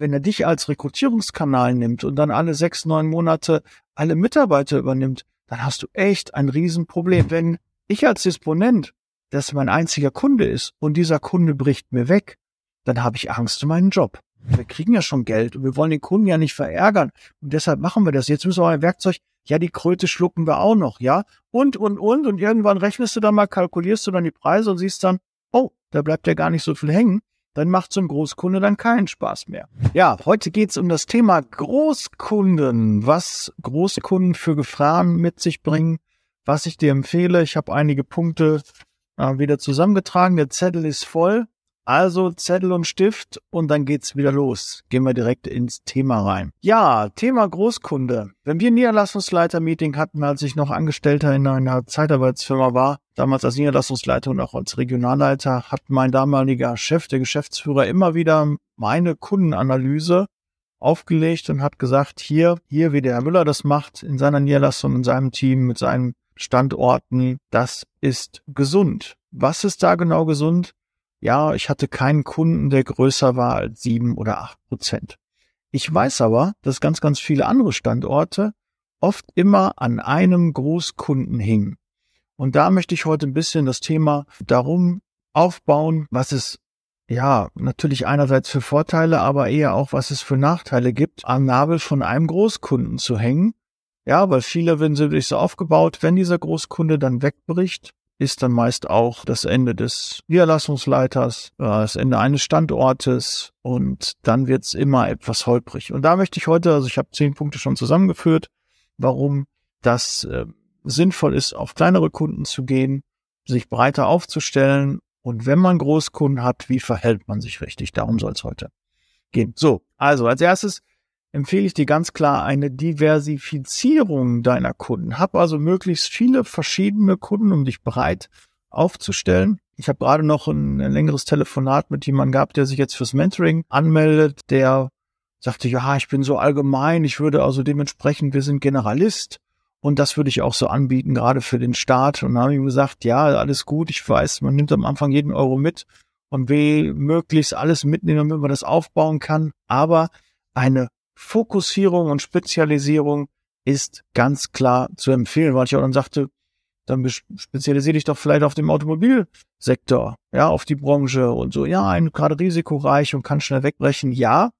wenn er dich als Rekrutierungskanal nimmt und dann alle sechs, neun Monate alle Mitarbeiter übernimmt, dann hast du echt ein Riesenproblem. Wenn ich als Disponent, das mein einziger Kunde ist und dieser Kunde bricht mir weg, dann habe ich Angst um meinen Job. Wir kriegen ja schon Geld und wir wollen den Kunden ja nicht verärgern. Und deshalb machen wir das. Jetzt müssen wir ein Werkzeug, ja, die Kröte schlucken wir auch noch, ja. Und, und, und. Und irgendwann rechnest du dann mal, kalkulierst du dann die Preise und siehst dann, oh, da bleibt ja gar nicht so viel hängen dann macht so ein Großkunde dann keinen Spaß mehr. Ja, heute geht's um das Thema Großkunden, was Großkunden für Gefahren mit sich bringen, was ich dir empfehle. Ich habe einige Punkte äh, wieder zusammengetragen. Der Zettel ist voll. Also Zettel und Stift und dann geht's wieder los. Gehen wir direkt ins Thema rein. Ja, Thema Großkunde. Wenn wir Niederlassungsleiter-Meeting hatten, als ich noch Angestellter in einer Zeitarbeitsfirma war, damals als Niederlassungsleiter und auch als Regionalleiter, hat mein damaliger Chef, der Geschäftsführer, immer wieder meine Kundenanalyse aufgelegt und hat gesagt, hier, hier, wie der Herr Müller das macht, in seiner Niederlassung, in seinem Team, mit seinen Standorten, das ist gesund. Was ist da genau gesund? Ja, ich hatte keinen Kunden, der größer war als sieben oder acht Prozent. Ich weiß aber, dass ganz, ganz viele andere Standorte oft immer an einem Großkunden hingen. Und da möchte ich heute ein bisschen das Thema darum aufbauen, was es ja natürlich einerseits für Vorteile, aber eher auch was es für Nachteile gibt, am Nabel von einem Großkunden zu hängen. Ja, weil viele, wenn sie sich so aufgebaut, wenn dieser Großkunde dann wegbricht, ist dann meist auch das Ende des Niederlassungsleiters, äh, das Ende eines Standortes und dann wird's immer etwas holprig. Und da möchte ich heute, also ich habe zehn Punkte schon zusammengeführt, warum das äh, sinnvoll ist, auf kleinere Kunden zu gehen, sich breiter aufzustellen und wenn man Großkunden hat, wie verhält man sich richtig? Darum soll es heute gehen. So, also als erstes empfehle ich dir ganz klar eine Diversifizierung deiner Kunden. Hab also möglichst viele verschiedene Kunden, um dich breit aufzustellen. Ich habe gerade noch ein, ein, längeres Telefonat mit jemandem gehabt, der sich jetzt fürs Mentoring anmeldet, der sagte, ja, ich bin so allgemein, ich würde also dementsprechend, wir sind Generalist und das würde ich auch so anbieten, gerade für den Start. Und dann habe ich ihm gesagt, ja, alles gut, ich weiß, man nimmt am Anfang jeden Euro mit und will möglichst alles mitnehmen, damit man das aufbauen kann. Aber eine Fokussierung und Spezialisierung ist ganz klar zu empfehlen, weil ich auch dann sagte, dann spezialisiere dich doch vielleicht auf dem Automobilsektor, ja, auf die Branche und so. Ja, ein gerade risikoreich und kann schnell wegbrechen. Ja,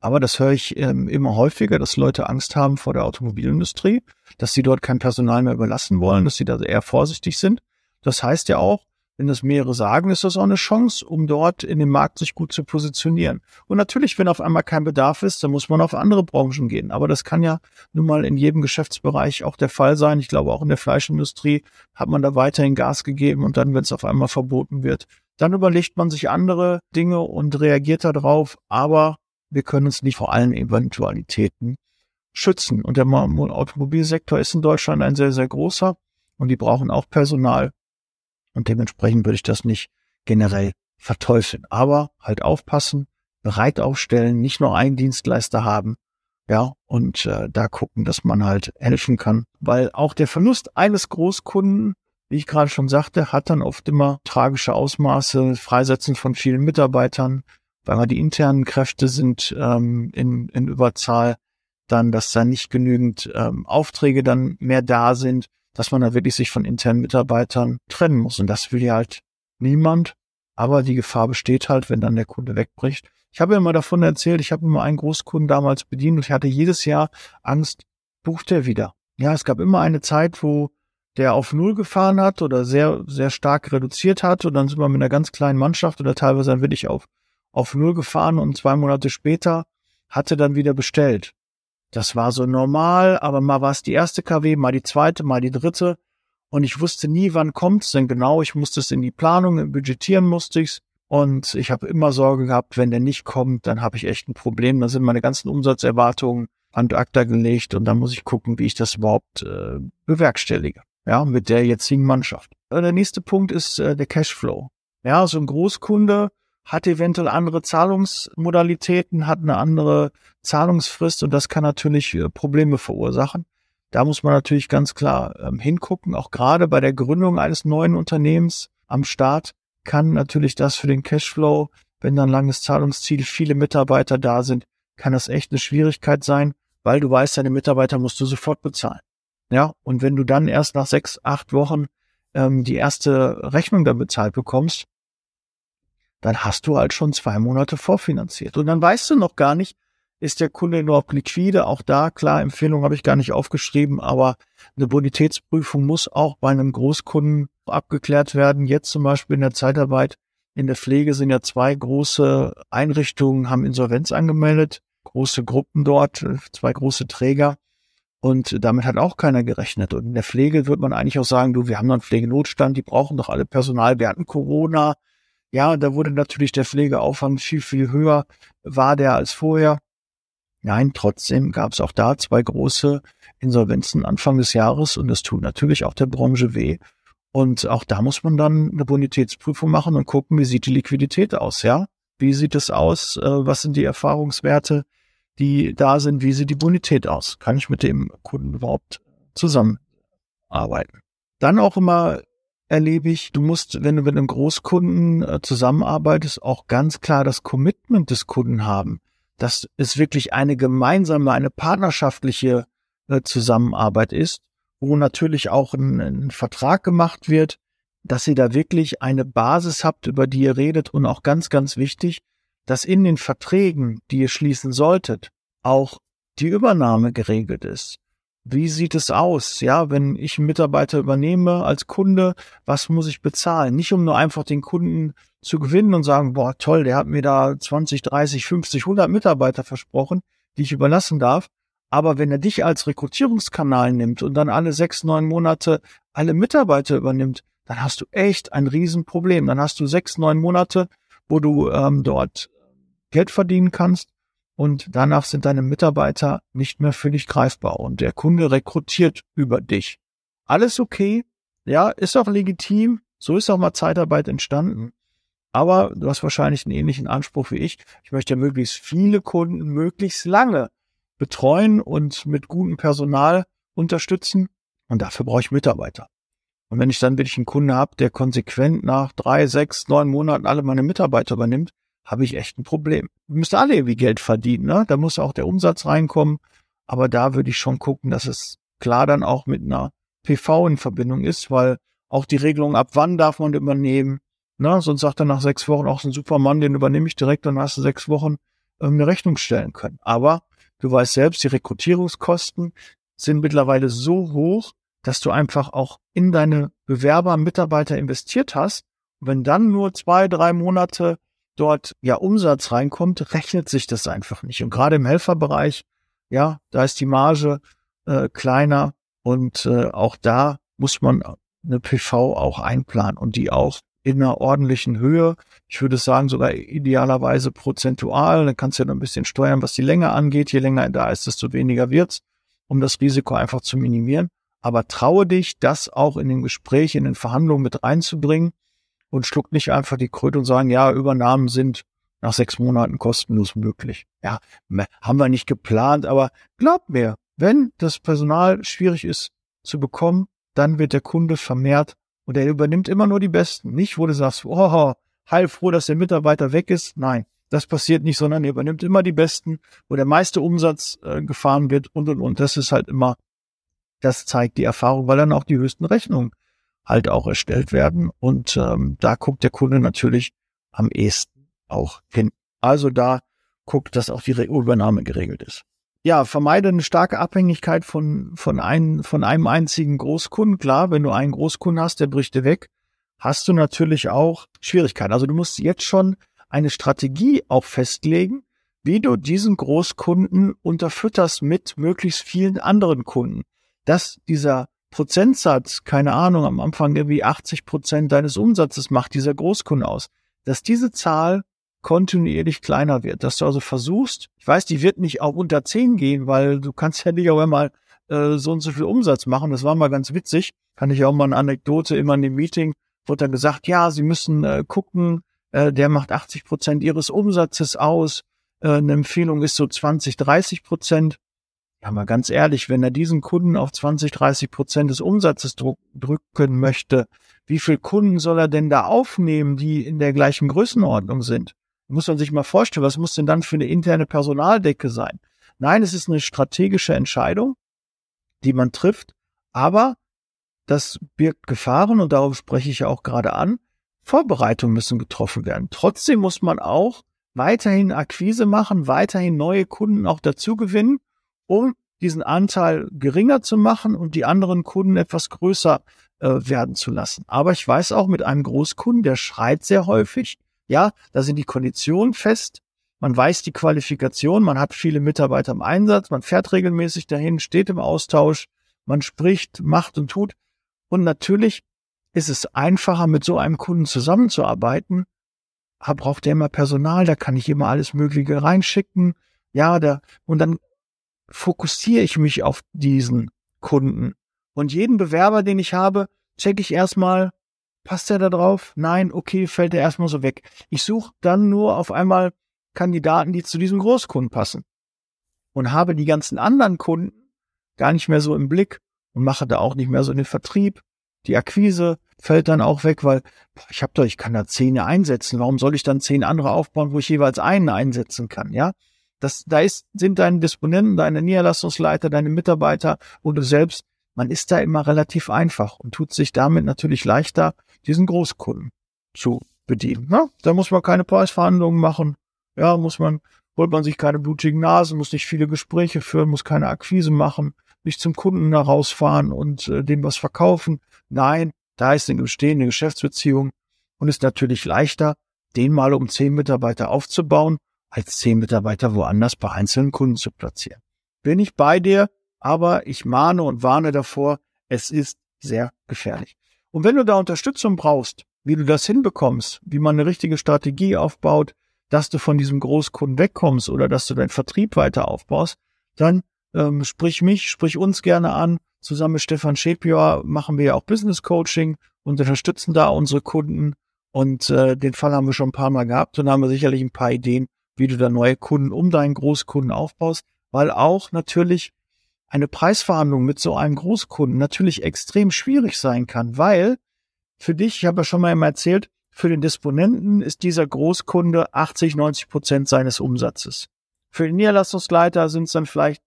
aber das höre ich ähm, immer häufiger, dass Leute Angst haben vor der Automobilindustrie, dass sie dort kein Personal mehr überlassen wollen, dass sie da eher vorsichtig sind. Das heißt ja auch, wenn das mehrere sagen, ist das auch eine Chance, um dort in dem Markt sich gut zu positionieren. Und natürlich, wenn auf einmal kein Bedarf ist, dann muss man auf andere Branchen gehen. Aber das kann ja nun mal in jedem Geschäftsbereich auch der Fall sein. Ich glaube, auch in der Fleischindustrie hat man da weiterhin Gas gegeben und dann, wenn es auf einmal verboten wird, dann überlegt man sich andere Dinge und reagiert darauf. Aber wir können uns nicht vor allen Eventualitäten schützen. Und der Automobilsektor ist in Deutschland ein sehr, sehr großer und die brauchen auch Personal. Und dementsprechend würde ich das nicht generell verteufeln. Aber halt aufpassen, bereit aufstellen, nicht nur einen Dienstleister haben, ja, und äh, da gucken, dass man halt helfen kann. Weil auch der Verlust eines Großkunden, wie ich gerade schon sagte, hat dann oft immer tragische Ausmaße, Freisetzen von vielen Mitarbeitern, weil man die internen Kräfte sind ähm, in, in Überzahl, dann, dass da nicht genügend ähm, Aufträge dann mehr da sind dass man da wirklich sich von internen Mitarbeitern trennen muss. Und das will ja halt niemand. Aber die Gefahr besteht halt, wenn dann der Kunde wegbricht. Ich habe ja immer davon erzählt, ich habe immer einen Großkunden damals bedient und ich hatte jedes Jahr Angst, bucht er wieder. Ja, es gab immer eine Zeit, wo der auf Null gefahren hat oder sehr, sehr stark reduziert hat und dann sind wir mit einer ganz kleinen Mannschaft oder teilweise dann wirklich auf, auf Null gefahren und zwei Monate später hatte dann wieder bestellt. Das war so normal, aber mal war es die erste KW, mal die zweite, mal die dritte. Und ich wusste nie, wann kommt's denn genau. Ich musste es in die Planung, budgetieren musste ich's. Und ich habe immer Sorge gehabt, wenn der nicht kommt, dann habe ich echt ein Problem. Dann sind meine ganzen Umsatzerwartungen an ACTA gelegt und dann muss ich gucken, wie ich das überhaupt äh, bewerkstellige. Ja, mit der jetzigen Mannschaft. Der nächste Punkt ist äh, der Cashflow. Ja, so ein Großkunde hat eventuell andere Zahlungsmodalitäten, hat eine andere Zahlungsfrist und das kann natürlich äh, Probleme verursachen. Da muss man natürlich ganz klar ähm, hingucken. Auch gerade bei der Gründung eines neuen Unternehmens am Start kann natürlich das für den Cashflow wenn da ein langes Zahlungsziel, viele Mitarbeiter da sind, kann das echt eine Schwierigkeit sein, weil du weißt, deine Mitarbeiter musst du sofort bezahlen. Ja, und wenn du dann erst nach sechs, acht Wochen ähm, die erste Rechnung dann bezahlt bekommst, dann hast du halt schon zwei Monate vorfinanziert. Und dann weißt du noch gar nicht, ist der Kunde überhaupt liquide? Auch da, klar, Empfehlung habe ich gar nicht aufgeschrieben, aber eine Bonitätsprüfung muss auch bei einem Großkunden abgeklärt werden. Jetzt zum Beispiel in der Zeitarbeit, in der Pflege sind ja zwei große Einrichtungen, haben Insolvenz angemeldet, große Gruppen dort, zwei große Träger. Und damit hat auch keiner gerechnet. Und in der Pflege wird man eigentlich auch sagen, du, wir haben noch einen Pflegenotstand, die brauchen doch alle Personal. Wir hatten Corona. Ja, da wurde natürlich der Pflegeaufwand viel, viel höher, war der als vorher. Nein, trotzdem gab es auch da zwei große Insolvenzen Anfang des Jahres und das tut natürlich auch der Branche weh. Und auch da muss man dann eine Bonitätsprüfung machen und gucken, wie sieht die Liquidität aus, ja? Wie sieht es aus? Äh, was sind die Erfahrungswerte, die da sind? Wie sieht die Bonität aus? Kann ich mit dem Kunden überhaupt zusammenarbeiten? Dann auch immer erlebe ich, du musst, wenn du mit einem Großkunden äh, zusammenarbeitest, auch ganz klar das Commitment des Kunden haben. Dass es wirklich eine gemeinsame, eine partnerschaftliche äh, Zusammenarbeit ist, wo natürlich auch ein, ein Vertrag gemacht wird, dass ihr da wirklich eine Basis habt, über die ihr redet. Und auch ganz, ganz wichtig, dass in den Verträgen, die ihr schließen solltet, auch die Übernahme geregelt ist. Wie sieht es aus? Ja, wenn ich einen Mitarbeiter übernehme als Kunde, was muss ich bezahlen? Nicht um nur einfach den Kunden zu gewinnen und sagen, boah, toll, der hat mir da 20, 30, 50, 100 Mitarbeiter versprochen, die ich überlassen darf. Aber wenn er dich als Rekrutierungskanal nimmt und dann alle sechs, neun Monate alle Mitarbeiter übernimmt, dann hast du echt ein Riesenproblem. Dann hast du sechs, neun Monate, wo du ähm, dort Geld verdienen kannst und danach sind deine Mitarbeiter nicht mehr für dich greifbar und der Kunde rekrutiert über dich. Alles okay, ja, ist auch legitim, so ist auch mal Zeitarbeit entstanden. Aber du hast wahrscheinlich einen ähnlichen Anspruch wie ich. Ich möchte ja möglichst viele Kunden möglichst lange betreuen und mit gutem Personal unterstützen. Und dafür brauche ich Mitarbeiter. Und wenn ich dann wirklich einen Kunden habe, der konsequent nach drei, sechs, neun Monaten alle meine Mitarbeiter übernimmt, habe ich echt ein Problem. Müssen alle irgendwie Geld verdienen, ne? Da muss auch der Umsatz reinkommen. Aber da würde ich schon gucken, dass es klar dann auch mit einer PV in Verbindung ist, weil auch die Regelung, ab wann darf man übernehmen, ne? sonst sagt er nach sechs Wochen auch so ein Supermann, den übernehme ich direkt, dann hast du sechs Wochen ähm, eine Rechnung stellen können. Aber du weißt selbst, die Rekrutierungskosten sind mittlerweile so hoch, dass du einfach auch in deine Bewerber, Mitarbeiter investiert hast. Und wenn dann nur zwei, drei Monate dort ja Umsatz reinkommt, rechnet sich das einfach nicht. Und gerade im Helferbereich, ja, da ist die Marge äh, kleiner und äh, auch da muss man eine PV auch einplanen und die auch in einer ordentlichen Höhe. Ich würde sagen, sogar idealerweise prozentual. Dann kannst du ja noch ein bisschen steuern, was die Länge angeht. Je länger da ist, desto weniger wird's, um das Risiko einfach zu minimieren. Aber traue dich, das auch in den Gesprächen, in den Verhandlungen mit reinzubringen und schluckt nicht einfach die Kröte und sagen, ja, Übernahmen sind nach sechs Monaten kostenlos möglich. Ja, haben wir nicht geplant, aber glaub mir, wenn das Personal schwierig ist zu bekommen, dann wird der Kunde vermehrt und er übernimmt immer nur die Besten. Nicht, wo du sagst, oh, heilfroh, dass der Mitarbeiter weg ist. Nein, das passiert nicht, sondern er übernimmt immer die Besten, wo der meiste Umsatz äh, gefahren wird und und und. Das ist halt immer, das zeigt die Erfahrung, weil dann auch die höchsten Rechnungen halt auch erstellt werden. Und ähm, da guckt der Kunde natürlich am ehesten auch hin. Also da guckt, dass auch die Übernahme geregelt ist. Ja, vermeide eine starke Abhängigkeit von, von, ein, von einem einzigen Großkunden. Klar, wenn du einen Großkunden hast, der bricht dir weg, hast du natürlich auch Schwierigkeiten. Also du musst jetzt schon eine Strategie auch festlegen, wie du diesen Großkunden unterfütterst mit möglichst vielen anderen Kunden. Dass dieser Prozentsatz, keine Ahnung, am Anfang irgendwie 80 Prozent deines Umsatzes macht dieser Großkunde aus, dass diese Zahl kontinuierlich kleiner wird, dass du also versuchst, ich weiß, die wird nicht auch unter 10 gehen, weil du kannst ja nicht auch einmal äh, so und so viel Umsatz machen, das war mal ganz witzig, kann ich auch mal eine Anekdote immer in dem Meeting, wurde dann gesagt, ja, sie müssen äh, gucken, äh, der macht 80 Prozent ihres Umsatzes aus, äh, eine Empfehlung ist so 20, 30 Prozent, ja, mal ganz ehrlich, wenn er diesen Kunden auf 20, 30 Prozent des Umsatzes drücken möchte, wie viel Kunden soll er denn da aufnehmen, die in der gleichen Größenordnung sind? Muss man sich mal vorstellen, was muss denn dann für eine interne Personaldecke sein? Nein, es ist eine strategische Entscheidung, die man trifft, aber das birgt Gefahren und darauf spreche ich ja auch gerade an. Vorbereitungen müssen getroffen werden. Trotzdem muss man auch weiterhin Akquise machen, weiterhin neue Kunden auch dazu gewinnen, um diesen Anteil geringer zu machen und die anderen Kunden etwas größer äh, werden zu lassen. Aber ich weiß auch mit einem Großkunden, der schreit sehr häufig, ja, da sind die Konditionen fest, man weiß die Qualifikation, man hat viele Mitarbeiter im Einsatz, man fährt regelmäßig dahin, steht im Austausch, man spricht, macht und tut. Und natürlich ist es einfacher, mit so einem Kunden zusammenzuarbeiten. Da braucht er immer Personal, da kann ich immer alles Mögliche reinschicken. Ja, da, und dann fokussiere ich mich auf diesen Kunden. Und jeden Bewerber, den ich habe, checke ich erstmal, passt er da drauf? Nein, okay, fällt er erstmal so weg. Ich suche dann nur auf einmal Kandidaten, die zu diesem Großkunden passen. Und habe die ganzen anderen Kunden gar nicht mehr so im Blick und mache da auch nicht mehr so den Vertrieb. Die Akquise fällt dann auch weg, weil boah, ich habe doch, ich kann da zehn einsetzen. Warum soll ich dann zehn andere aufbauen, wo ich jeweils einen einsetzen kann? Ja, das, da ist, sind deine Disponenten, deine Niederlassungsleiter, deine Mitarbeiter und du selbst. Man ist da immer relativ einfach und tut sich damit natürlich leichter, diesen Großkunden zu bedienen. Na, da muss man keine Preisverhandlungen machen. Ja, muss man, holt man sich keine blutigen Nasen, muss nicht viele Gespräche führen, muss keine Akquise machen, nicht zum Kunden herausfahren und äh, dem was verkaufen. Nein, da ist eine bestehende Geschäftsbeziehung und ist natürlich leichter, den mal um zehn Mitarbeiter aufzubauen, als zehn Mitarbeiter woanders bei einzelnen Kunden zu platzieren. Bin ich bei dir, aber ich mahne und warne davor, es ist sehr gefährlich. Und wenn du da Unterstützung brauchst, wie du das hinbekommst, wie man eine richtige Strategie aufbaut, dass du von diesem Großkunden wegkommst oder dass du deinen Vertrieb weiter aufbaust, dann ähm, sprich mich, sprich uns gerne an. Zusammen mit Stefan Schepior machen wir ja auch Business Coaching und unterstützen da unsere Kunden. Und äh, den Fall haben wir schon ein paar Mal gehabt und haben wir sicherlich ein paar Ideen, wie du da neue Kunden um deinen Großkunden aufbaust, weil auch natürlich eine Preisverhandlung mit so einem Großkunden natürlich extrem schwierig sein kann, weil für dich, ich habe ja schon mal immer erzählt, für den Disponenten ist dieser Großkunde 80, 90 Prozent seines Umsatzes. Für den Niederlassungsleiter sind es dann vielleicht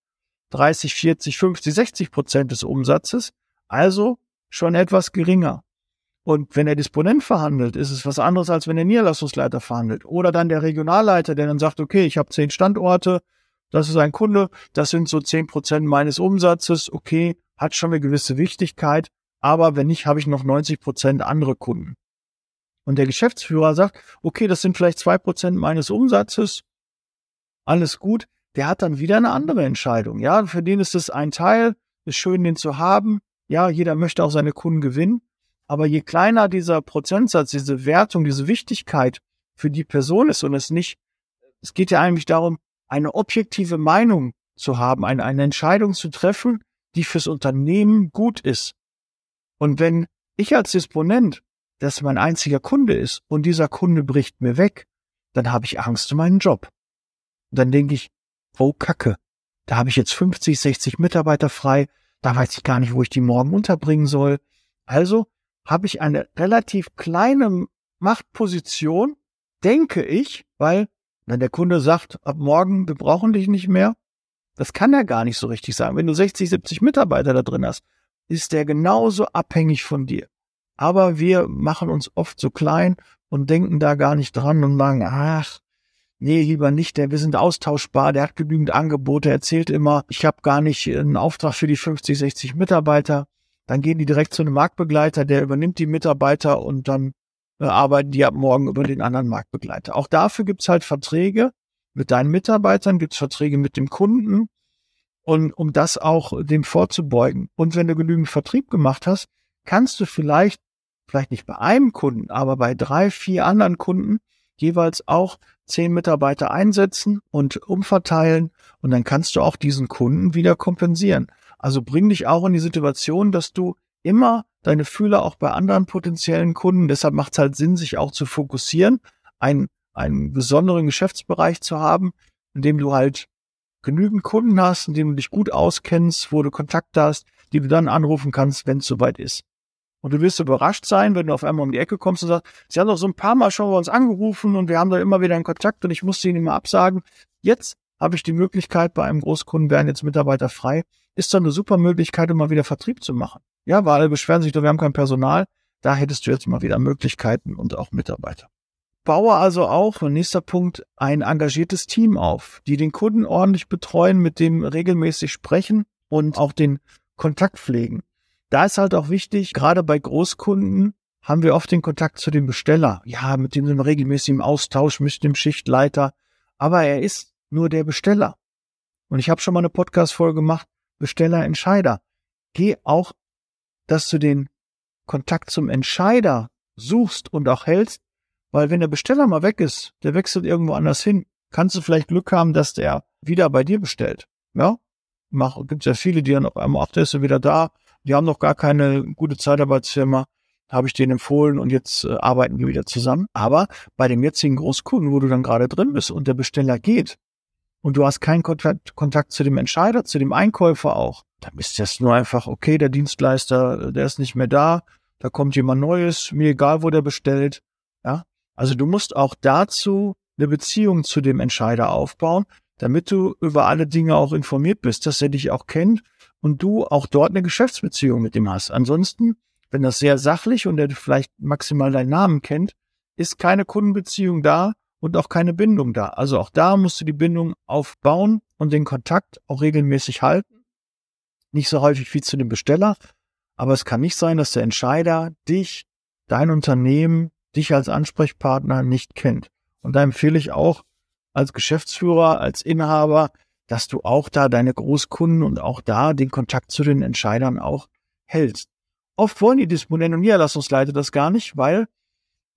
30, 40, 50, 60 Prozent des Umsatzes, also schon etwas geringer. Und wenn der Disponent verhandelt, ist es was anderes, als wenn der Niederlassungsleiter verhandelt. Oder dann der Regionalleiter, der dann sagt, okay, ich habe zehn Standorte, das ist ein Kunde, das sind so zehn Prozent meines Umsatzes, okay, hat schon eine gewisse Wichtigkeit, aber wenn nicht, habe ich noch 90 Prozent andere Kunden. Und der Geschäftsführer sagt, okay, das sind vielleicht zwei Prozent meines Umsatzes, alles gut, der hat dann wieder eine andere Entscheidung. Ja, für den ist es ein Teil, ist schön, den zu haben. Ja, jeder möchte auch seine Kunden gewinnen. Aber je kleiner dieser Prozentsatz, diese Wertung, diese Wichtigkeit für die Person ist und es nicht, es geht ja eigentlich darum, eine objektive Meinung zu haben, eine, eine Entscheidung zu treffen, die fürs Unternehmen gut ist. Und wenn ich als Disponent, das mein einziger Kunde ist und dieser Kunde bricht mir weg, dann habe ich Angst um meinen Job. Und dann denke ich, oh Kacke, da habe ich jetzt 50, 60 Mitarbeiter frei, da weiß ich gar nicht, wo ich die morgen unterbringen soll. Also habe ich eine relativ kleine Machtposition, denke ich, weil wenn der Kunde sagt, ab morgen, wir brauchen dich nicht mehr, das kann er gar nicht so richtig sagen. Wenn du 60, 70 Mitarbeiter da drin hast, ist der genauso abhängig von dir. Aber wir machen uns oft so klein und denken da gar nicht dran und sagen, ach, nee, lieber nicht, der, wir sind austauschbar, der hat genügend Angebote, er erzählt immer, ich habe gar nicht einen Auftrag für die 50, 60 Mitarbeiter. Dann gehen die direkt zu einem Marktbegleiter, der übernimmt die Mitarbeiter und dann äh, arbeiten die ab morgen über den anderen Marktbegleiter. Auch dafür gibt's halt Verträge mit deinen Mitarbeitern, gibt's Verträge mit dem Kunden und um das auch dem vorzubeugen. Und wenn du genügend Vertrieb gemacht hast, kannst du vielleicht, vielleicht nicht bei einem Kunden, aber bei drei, vier anderen Kunden jeweils auch zehn Mitarbeiter einsetzen und umverteilen und dann kannst du auch diesen Kunden wieder kompensieren. Also bring dich auch in die Situation, dass du immer deine Fühler auch bei anderen potenziellen Kunden, deshalb macht es halt Sinn, sich auch zu fokussieren, einen, einen besonderen Geschäftsbereich zu haben, in dem du halt genügend Kunden hast, in dem du dich gut auskennst, wo du Kontakte hast, die du dann anrufen kannst, wenn es soweit ist. Und du wirst überrascht sein, wenn du auf einmal um die Ecke kommst und sagst, sie haben doch so ein paar Mal schon bei uns angerufen und wir haben da immer wieder einen Kontakt und ich musste ihnen immer absagen. Jetzt habe ich die Möglichkeit, bei einem Großkunden werden jetzt Mitarbeiter frei. Ist doch eine super Möglichkeit, um mal wieder Vertrieb zu machen. Ja, weil alle beschweren sich doch, wir haben kein Personal. Da hättest du jetzt mal wieder Möglichkeiten und auch Mitarbeiter. Baue also auch, nächster Punkt, ein engagiertes Team auf, die den Kunden ordentlich betreuen, mit dem regelmäßig sprechen und auch den Kontakt pflegen. Da ist halt auch wichtig, gerade bei Großkunden haben wir oft den Kontakt zu dem Besteller. Ja, mit dem sind wir regelmäßig im Austausch, mit dem Schichtleiter. Aber er ist nur der Besteller. Und ich habe schon mal eine Podcast-Folge gemacht, Besteller, Entscheider. Geh auch, dass du den Kontakt zum Entscheider suchst und auch hältst, weil wenn der Besteller mal weg ist, der wechselt irgendwo anders hin, kannst du vielleicht Glück haben, dass der wieder bei dir bestellt. Ja, mach, gibt's ja viele, die dann auf einmal, ach, der ist ja wieder da, die haben noch gar keine gute Zeitarbeitsfirma, habe ich denen empfohlen und jetzt äh, arbeiten wir wieder zusammen. Aber bei dem jetzigen Großkunden, wo du dann gerade drin bist und der Besteller geht und du hast keinen Kontakt, zu dem Entscheider, zu dem Einkäufer auch, dann ist das nur einfach, okay, der Dienstleister, der ist nicht mehr da, da kommt jemand Neues, mir egal, wo der bestellt. Ja, also du musst auch dazu eine Beziehung zu dem Entscheider aufbauen, damit du über alle Dinge auch informiert bist, dass er dich auch kennt und du auch dort eine Geschäftsbeziehung mit ihm hast. Ansonsten, wenn das sehr sachlich und er vielleicht maximal deinen Namen kennt, ist keine Kundenbeziehung da und auch keine Bindung da. Also auch da musst du die Bindung aufbauen und den Kontakt auch regelmäßig halten. Nicht so häufig wie zu dem Besteller, aber es kann nicht sein, dass der Entscheider dich, dein Unternehmen, dich als Ansprechpartner nicht kennt. Und da empfehle ich auch als Geschäftsführer, als Inhaber, dass du auch da deine Großkunden und auch da den Kontakt zu den Entscheidern auch hältst. Oft wollen die Disponenten und Niederlassungsleiter das gar nicht, weil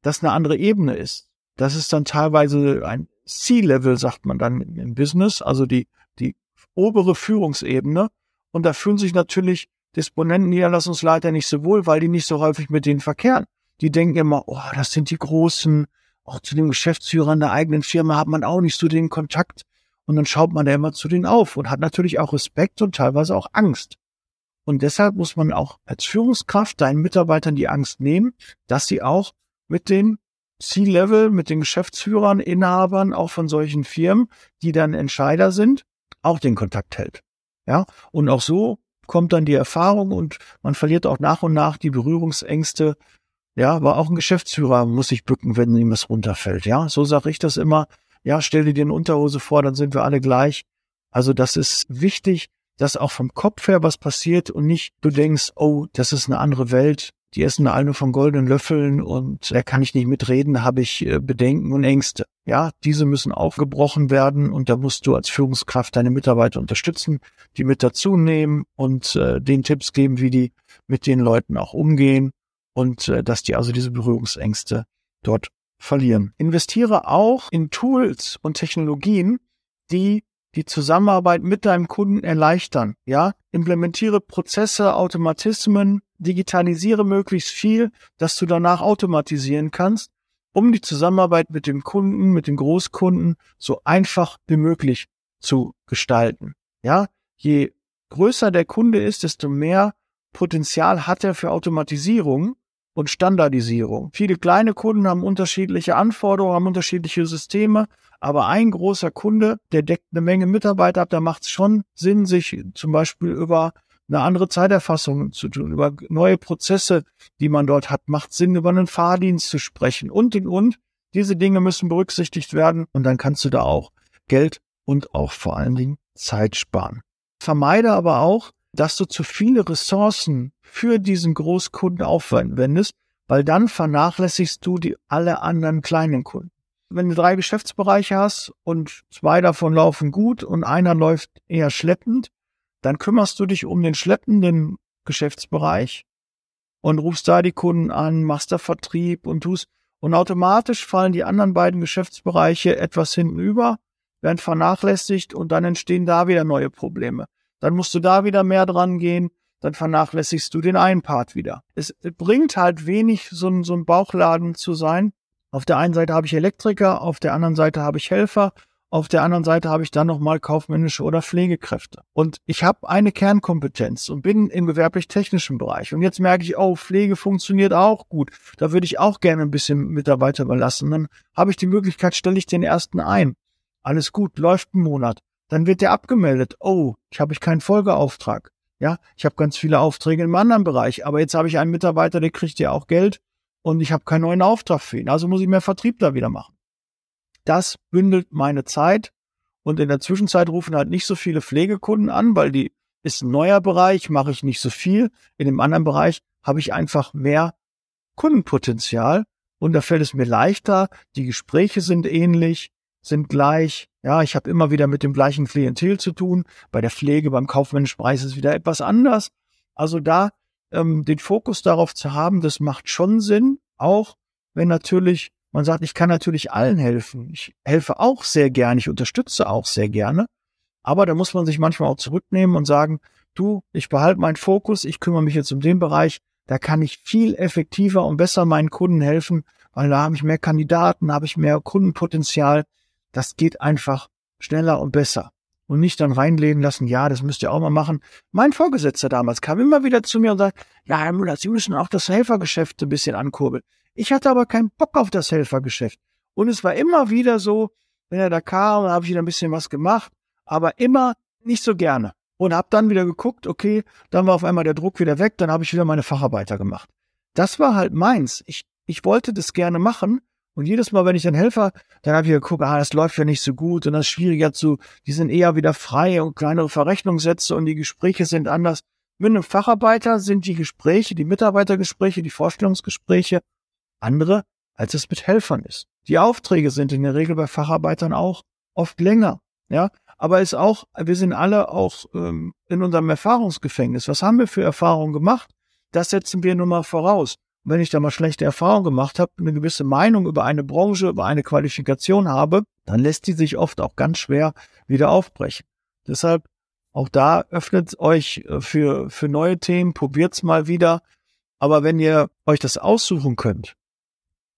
das eine andere Ebene ist. Das ist dann teilweise ein C-Level, sagt man dann im Business, also die, die obere Führungsebene. Und da fühlen sich natürlich Disponenten, Niederlassungsleiter nicht so wohl, weil die nicht so häufig mit denen verkehren. Die denken immer, oh, das sind die Großen. Auch zu den Geschäftsführern der eigenen Firma hat man auch nicht so den Kontakt. Und dann schaut man da immer zu denen auf und hat natürlich auch Respekt und teilweise auch Angst. Und deshalb muss man auch als Führungskraft deinen Mitarbeitern die Angst nehmen, dass sie auch mit den C-Level, mit den Geschäftsführern, Inhabern auch von solchen Firmen, die dann Entscheider sind, auch den Kontakt hält. Ja, und auch so kommt dann die Erfahrung und man verliert auch nach und nach die Berührungsängste. Ja, aber auch ein Geschäftsführer muss sich bücken, wenn ihm was runterfällt. Ja, so sage ich das immer ja, stell dir eine Unterhose vor, dann sind wir alle gleich. Also das ist wichtig, dass auch vom Kopf her was passiert und nicht du denkst, oh, das ist eine andere Welt. Die essen alle von goldenen Löffeln und da kann ich nicht mitreden, da habe ich äh, Bedenken und Ängste. Ja, diese müssen aufgebrochen werden und da musst du als Führungskraft deine Mitarbeiter unterstützen, die mit dazu nehmen und äh, den Tipps geben, wie die mit den Leuten auch umgehen und äh, dass die also diese Berührungsängste dort verlieren. Investiere auch in Tools und Technologien, die die Zusammenarbeit mit deinem Kunden erleichtern. Ja, implementiere Prozesse, Automatismen, digitalisiere möglichst viel, dass du danach automatisieren kannst, um die Zusammenarbeit mit dem Kunden, mit den Großkunden so einfach wie möglich zu gestalten. Ja, je größer der Kunde ist, desto mehr Potenzial hat er für Automatisierung und Standardisierung. Viele kleine Kunden haben unterschiedliche Anforderungen, haben unterschiedliche Systeme, aber ein großer Kunde, der deckt eine Menge Mitarbeiter ab, da macht es schon Sinn, sich zum Beispiel über eine andere Zeiterfassung zu tun, über neue Prozesse, die man dort hat, macht Sinn, über einen Fahrdienst zu sprechen und und und. Diese Dinge müssen berücksichtigt werden und dann kannst du da auch Geld und auch vor allen Dingen Zeit sparen. Vermeide aber auch, dass du zu viele Ressourcen für diesen Großkunden aufwendest, weil dann vernachlässigst du die alle anderen kleinen Kunden. Wenn du drei Geschäftsbereiche hast und zwei davon laufen gut und einer läuft eher schleppend, dann kümmerst du dich um den schleppenden Geschäftsbereich und rufst da die Kunden an, machst da Vertrieb und tust und automatisch fallen die anderen beiden Geschäftsbereiche etwas hinten über, werden vernachlässigt und dann entstehen da wieder neue Probleme. Dann musst du da wieder mehr dran gehen, dann vernachlässigst du den einen Part wieder. Es bringt halt wenig, so ein, so ein Bauchladen zu sein. Auf der einen Seite habe ich Elektriker, auf der anderen Seite habe ich Helfer Auf der anderen Seite habe ich dann nochmal kaufmännische oder Pflegekräfte. Und ich habe eine Kernkompetenz und bin im gewerblich-technischen Bereich. Und jetzt merke ich, oh, Pflege funktioniert auch gut. Da würde ich auch gerne ein bisschen Mitarbeiter überlassen. Dann habe ich die Möglichkeit, stelle ich den ersten ein. Alles gut, läuft ein Monat. Dann wird der abgemeldet. Oh, ich habe ich keinen Folgeauftrag. Ja, ich habe ganz viele Aufträge im anderen Bereich, aber jetzt habe ich einen Mitarbeiter, der kriegt ja auch Geld und ich habe keinen neuen Auftrag für ihn. Also muss ich mehr Vertrieb da wieder machen. Das bündelt meine Zeit und in der Zwischenzeit rufen halt nicht so viele Pflegekunden an, weil die ist ein neuer Bereich, mache ich nicht so viel. In dem anderen Bereich habe ich einfach mehr Kundenpotenzial und da fällt es mir leichter. Die Gespräche sind ähnlich, sind gleich. Ja, ich habe immer wieder mit dem gleichen Klientel zu tun. Bei der Pflege, beim kaufmännischen Preis ist es wieder etwas anders. Also da ähm, den Fokus darauf zu haben, das macht schon Sinn, auch wenn natürlich man sagt, ich kann natürlich allen helfen. Ich helfe auch sehr gerne, ich unterstütze auch sehr gerne. Aber da muss man sich manchmal auch zurücknehmen und sagen, du, ich behalte meinen Fokus, ich kümmere mich jetzt um den Bereich, da kann ich viel effektiver und besser meinen Kunden helfen, weil da habe ich mehr Kandidaten, habe ich mehr Kundenpotenzial. Das geht einfach schneller und besser. Und nicht dann reinlehnen lassen, ja, das müsst ihr auch mal machen. Mein Vorgesetzter damals kam immer wieder zu mir und sagt, ja, Herr Müller, Sie müssen auch das Helfergeschäft ein bisschen ankurbeln. Ich hatte aber keinen Bock auf das Helfergeschäft. Und es war immer wieder so, wenn er da kam, dann habe ich wieder ein bisschen was gemacht, aber immer nicht so gerne. Und habe dann wieder geguckt, okay, dann war auf einmal der Druck wieder weg, dann habe ich wieder meine Facharbeiter gemacht. Das war halt meins. Ich, ich wollte das gerne machen. Und jedes Mal, wenn ich dann Helfer, dann habe ich geguckt, ah, das läuft ja nicht so gut und das ist schwieriger zu, die sind eher wieder frei und kleinere Verrechnungssätze und die Gespräche sind anders. Mit einem Facharbeiter sind die Gespräche, die Mitarbeitergespräche, die Vorstellungsgespräche andere, als es mit Helfern ist. Die Aufträge sind in der Regel bei Facharbeitern auch oft länger, ja. Aber ist auch, wir sind alle auch ähm, in unserem Erfahrungsgefängnis. Was haben wir für Erfahrungen gemacht? Das setzen wir nun mal voraus. Und wenn ich da mal schlechte Erfahrungen gemacht habe, eine gewisse Meinung über eine Branche, über eine Qualifikation habe, dann lässt die sich oft auch ganz schwer wieder aufbrechen. Deshalb auch da öffnet euch äh, für, für neue Themen, probiert's mal wieder. Aber wenn ihr euch das aussuchen könnt,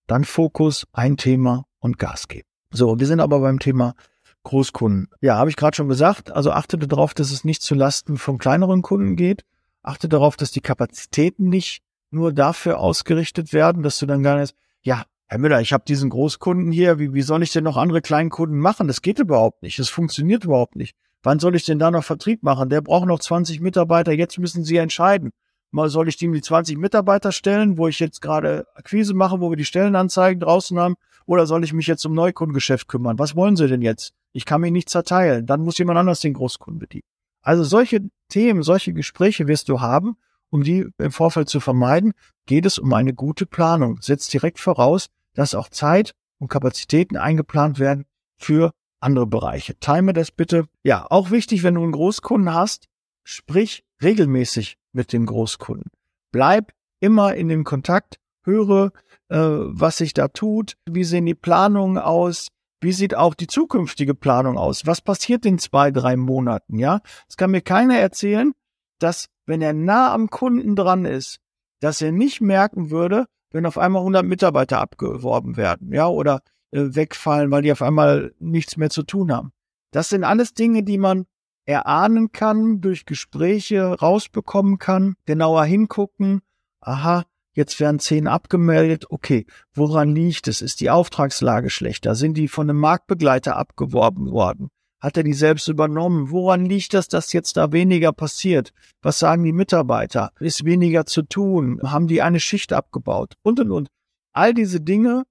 dann Fokus, ein Thema und Gas geben. So, wir sind aber beim Thema Großkunden. Ja, habe ich gerade schon gesagt. Also achtete darauf, dass es nicht zu Lasten von kleineren Kunden geht. Achte darauf, dass die Kapazitäten nicht nur dafür ausgerichtet werden, dass du dann gar nicht, ja, Herr Müller, ich habe diesen Großkunden hier, wie, wie soll ich denn noch andere Kleinkunden machen? Das geht überhaupt nicht, das funktioniert überhaupt nicht. Wann soll ich denn da noch Vertrieb machen? Der braucht noch 20 Mitarbeiter, jetzt müssen Sie entscheiden mal soll ich dem die 20 Mitarbeiter stellen, wo ich jetzt gerade Akquise mache, wo wir die Stellenanzeigen draußen haben, oder soll ich mich jetzt um Neukundengeschäft kümmern? Was wollen Sie denn jetzt? Ich kann mich nicht zerteilen. Dann muss jemand anders den Großkunden bedienen. Also solche Themen, solche Gespräche wirst du haben, um die im Vorfeld zu vermeiden, geht es um eine gute Planung. Setzt direkt voraus, dass auch Zeit und Kapazitäten eingeplant werden für andere Bereiche. Time das bitte. Ja, auch wichtig, wenn du einen Großkunden hast, sprich regelmäßig mit dem Großkunden. Bleib immer in dem Kontakt, höre, äh, was sich da tut, wie sehen die Planungen aus, wie sieht auch die zukünftige Planung aus, was passiert in zwei, drei Monaten, ja? Es kann mir keiner erzählen, dass wenn er nah am Kunden dran ist, dass er nicht merken würde, wenn auf einmal 100 Mitarbeiter abgeworben werden, ja, oder äh, wegfallen, weil die auf einmal nichts mehr zu tun haben. Das sind alles Dinge, die man erahnen kann, durch Gespräche rausbekommen kann, genauer hingucken, aha, jetzt werden zehn abgemeldet, okay, woran liegt es? Ist die Auftragslage schlechter? Sind die von einem Marktbegleiter abgeworben worden? Hat er die selbst übernommen? Woran liegt das, dass jetzt da weniger passiert? Was sagen die Mitarbeiter? Ist weniger zu tun? Haben die eine Schicht abgebaut? Und, und, und. All diese Dinge,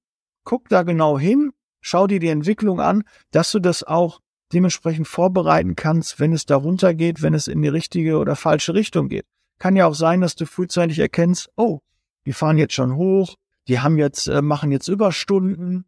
guck da genau hin, schau dir die Entwicklung an, dass du das auch dementsprechend vorbereiten kannst, wenn es darunter geht, wenn es in die richtige oder falsche Richtung geht. Kann ja auch sein, dass du frühzeitig erkennst, oh, die fahren jetzt schon hoch, die haben jetzt, äh, machen jetzt Überstunden.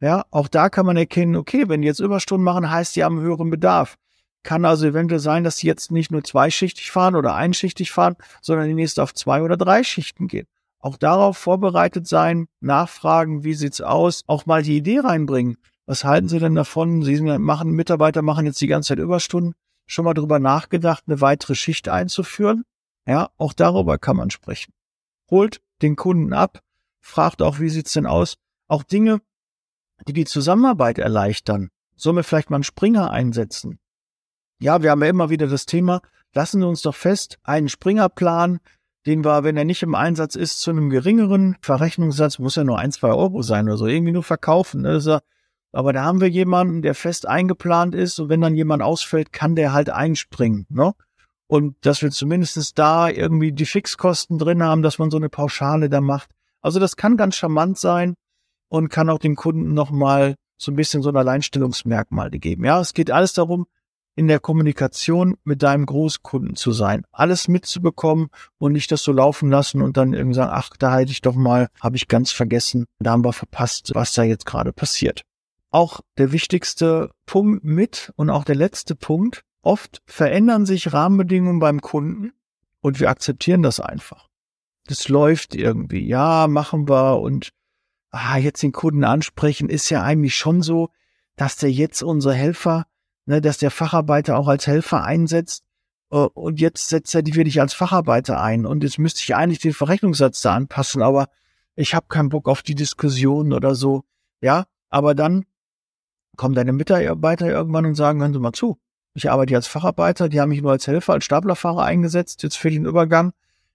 Ja, auch da kann man erkennen, okay, wenn die jetzt Überstunden machen, heißt, die haben höheren Bedarf. Kann also eventuell sein, dass die jetzt nicht nur zweischichtig fahren oder einschichtig fahren, sondern die nächste auf zwei oder drei Schichten gehen. Auch darauf vorbereitet sein, nachfragen, wie sieht's aus, auch mal die Idee reinbringen. Was halten Sie denn davon? Sie machen, Mitarbeiter machen jetzt die ganze Zeit Überstunden. Schon mal darüber nachgedacht, eine weitere Schicht einzuführen? Ja, auch darüber kann man sprechen. Holt den Kunden ab, fragt auch, wie sieht's denn aus? Auch Dinge, die die Zusammenarbeit erleichtern. Sollen wir vielleicht mal einen Springer einsetzen? Ja, wir haben ja immer wieder das Thema, lassen wir uns doch fest, einen Springerplan, den wir, wenn er nicht im Einsatz ist, zu einem geringeren Verrechnungssatz, muss ja nur ein, zwei Euro sein oder so, irgendwie nur verkaufen. Ne? Ja, aber da haben wir jemanden, der fest eingeplant ist und wenn dann jemand ausfällt, kann der halt einspringen. Ne? Und dass wir zumindestens da irgendwie die Fixkosten drin haben, dass man so eine Pauschale da macht. Also das kann ganz charmant sein und kann auch dem Kunden nochmal so ein bisschen so ein Alleinstellungsmerkmal geben. Ja, es geht alles darum, in der Kommunikation mit deinem Großkunden zu sein, alles mitzubekommen und nicht das so laufen lassen und dann irgendwie sagen, ach, da hätte ich doch mal, habe ich ganz vergessen, da haben wir verpasst, was da jetzt gerade passiert. Auch der wichtigste Punkt mit und auch der letzte Punkt, oft verändern sich Rahmenbedingungen beim Kunden und wir akzeptieren das einfach. Das läuft irgendwie, ja, machen wir und ah, jetzt den Kunden ansprechen, ist ja eigentlich schon so, dass der jetzt unsere Helfer ne, dass der Facharbeiter auch als Helfer einsetzt. Äh, und jetzt setzt er die wirklich als Facharbeiter ein. Und jetzt müsste ich eigentlich den Verrechnungssatz da anpassen, aber ich habe keinen Bock auf die Diskussion oder so. Ja, aber dann kommen deine Mitarbeiter irgendwann und sagen, hören Sie mal zu. Ich arbeite als Facharbeiter, die haben mich nur als Helfer, als Staplerfahrer eingesetzt, jetzt für den Übergang.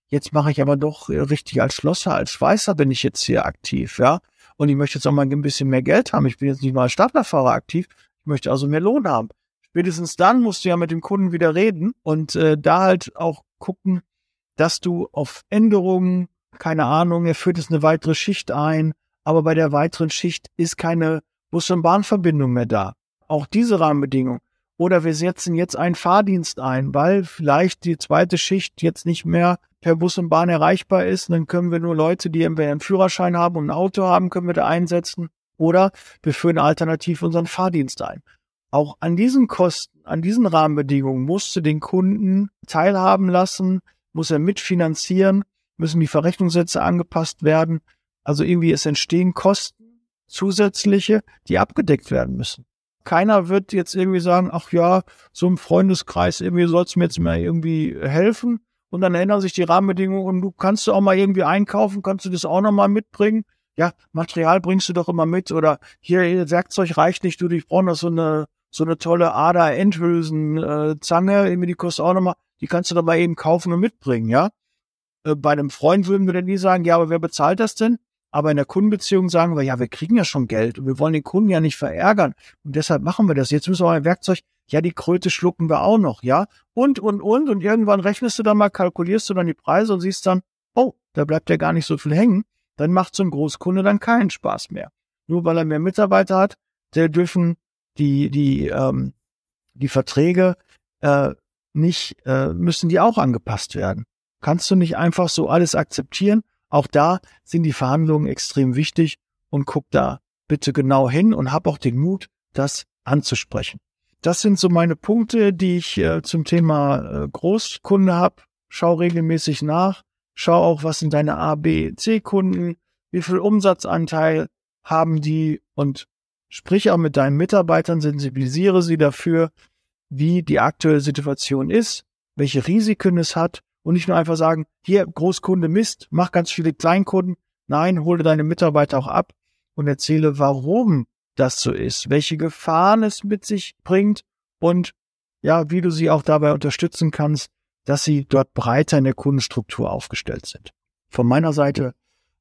Jetzt mache ich aber doch richtig als Schlosser, als Schweißer bin ich jetzt hier aktiv, ja. Und ich möchte jetzt auch mal ein bisschen mehr Geld haben. Ich bin jetzt nicht mal als Staplerfahrer aktiv. Ich möchte also mehr Lohn haben spätestens dann musst du ja mit dem Kunden wieder reden und äh, da halt auch gucken, dass du auf Änderungen, keine Ahnung, er führt jetzt eine weitere Schicht ein, aber bei der weiteren Schicht ist keine Bus- und Bahnverbindung mehr da. Auch diese Rahmenbedingungen. Oder wir setzen jetzt einen Fahrdienst ein, weil vielleicht die zweite Schicht jetzt nicht mehr per Bus und Bahn erreichbar ist. dann können wir nur Leute, die entweder einen Führerschein haben und ein Auto haben, können wir da einsetzen. Oder wir führen alternativ unseren Fahrdienst ein. Auch an diesen Kosten, an diesen Rahmenbedingungen musst du den Kunden teilhaben lassen, muss er mitfinanzieren, müssen die Verrechnungssätze angepasst werden. Also irgendwie es entstehen Kosten zusätzliche, die abgedeckt werden müssen. Keiner wird jetzt irgendwie sagen, ach ja, so im Freundeskreis irgendwie sollst du mir jetzt mal irgendwie helfen. Und dann ändern sich die Rahmenbedingungen und du kannst du auch mal irgendwie einkaufen, kannst du das auch noch mal mitbringen. Ja, Material bringst du doch immer mit oder hier Werkzeug reicht nicht, du, ich brauche noch so eine so eine tolle Ader-Endhülsen-Zange, äh, die kostet auch nochmal, die kannst du doch mal eben kaufen und mitbringen, ja. Äh, bei einem Freund würden wir dann nie sagen, ja, aber wer bezahlt das denn? Aber in der Kundenbeziehung sagen wir, ja, wir kriegen ja schon Geld und wir wollen den Kunden ja nicht verärgern. Und deshalb machen wir das. Jetzt müssen wir ein Werkzeug, ja, die Kröte schlucken wir auch noch, ja. Und, und, und. Und irgendwann rechnest du dann mal, kalkulierst du dann die Preise und siehst dann, oh, da bleibt ja gar nicht so viel hängen. Dann macht so ein Großkunde dann keinen Spaß mehr. Nur weil er mehr Mitarbeiter hat, der dürfen die, die, ähm, die Verträge äh, nicht, äh, müssen die auch angepasst werden. Kannst du nicht einfach so alles akzeptieren? Auch da sind die Verhandlungen extrem wichtig und guck da bitte genau hin und hab auch den Mut, das anzusprechen. Das sind so meine Punkte, die ich äh, zum Thema äh, Großkunde habe. Schau regelmäßig nach. Schau auch, was sind deine A, B, C-Kunden, wie viel Umsatzanteil haben die und Sprich auch mit deinen Mitarbeitern, sensibilisiere sie dafür, wie die aktuelle Situation ist, welche Risiken es hat und nicht nur einfach sagen, hier Großkunde Mist, mach ganz viele Kleinkunden. Nein, hole deine Mitarbeiter auch ab und erzähle, warum das so ist, welche Gefahren es mit sich bringt und ja, wie du sie auch dabei unterstützen kannst, dass sie dort breiter in der Kundenstruktur aufgestellt sind. Von meiner Seite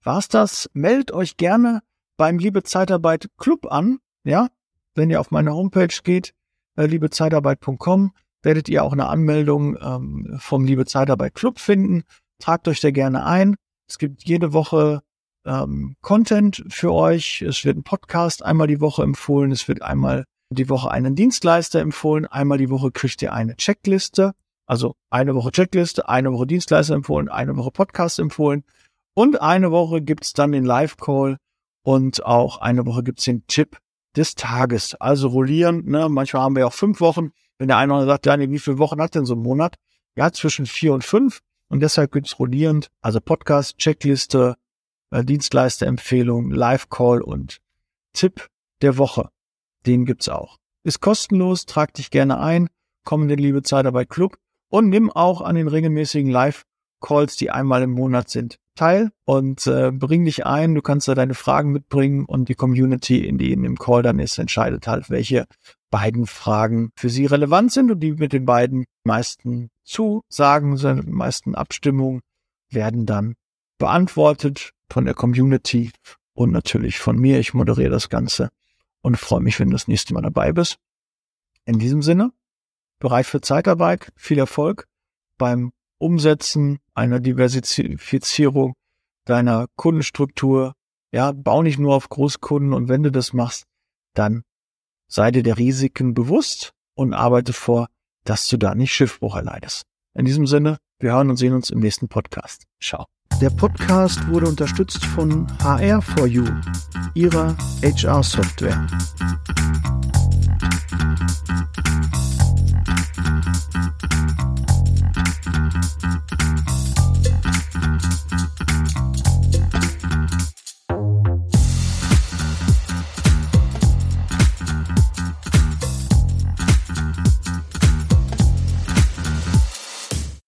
war's das. Meldet euch gerne beim Liebe Zeitarbeit Club an. Ja, wenn ihr auf meine Homepage geht, äh, liebezeitarbeit.com, werdet ihr auch eine Anmeldung ähm, vom Liebe Zeitarbeit Club finden. Tragt euch da gerne ein. Es gibt jede Woche ähm, Content für euch. Es wird ein Podcast einmal die Woche empfohlen. Es wird einmal die Woche einen Dienstleister empfohlen. Einmal die Woche kriegt ihr eine Checkliste. Also eine Woche Checkliste, eine Woche Dienstleister empfohlen, eine Woche Podcast empfohlen. Und eine Woche gibt's dann den Live-Call und auch eine Woche gibt's den Tipp des Tages. Also rollierend, ne? Manchmal haben wir auch fünf Wochen. Wenn der eine oder sagt, Daniel, wie viele Wochen hat denn so ein Monat? Ja, zwischen vier und fünf. Und deshalb gibt's rollierend, also Podcast, Checkliste, äh, Dienstleisterempfehlung, Live-Call und Tipp der Woche. Den gibt's auch. Ist kostenlos, trag dich gerne ein, komm in den Liebe Zeitarbeit Club und nimm auch an den regelmäßigen Live-Calls, die einmal im Monat sind, teil und äh, bring dich ein. Du kannst da deine Fragen mitbringen und die Community, in die in dem Call dann ist, entscheidet halt, welche beiden Fragen für sie relevant sind und die mit den beiden meisten Zusagen, meisten Abstimmungen werden dann beantwortet von der Community und natürlich von mir. Ich moderiere das Ganze und freue mich, wenn du das nächste Mal dabei bist. In diesem Sinne, bereit für Zeitarbeit, viel Erfolg beim Umsetzen einer Diversifizierung deiner Kundenstruktur. Ja, bau nicht nur auf Großkunden und wenn du das machst, dann Sei dir der Risiken bewusst und arbeite vor, dass du da nicht Schiffbruch erleidest. In diesem Sinne, wir hören und sehen uns im nächsten Podcast. Ciao. Der Podcast wurde unterstützt von HR4U, ihrer HR-Software.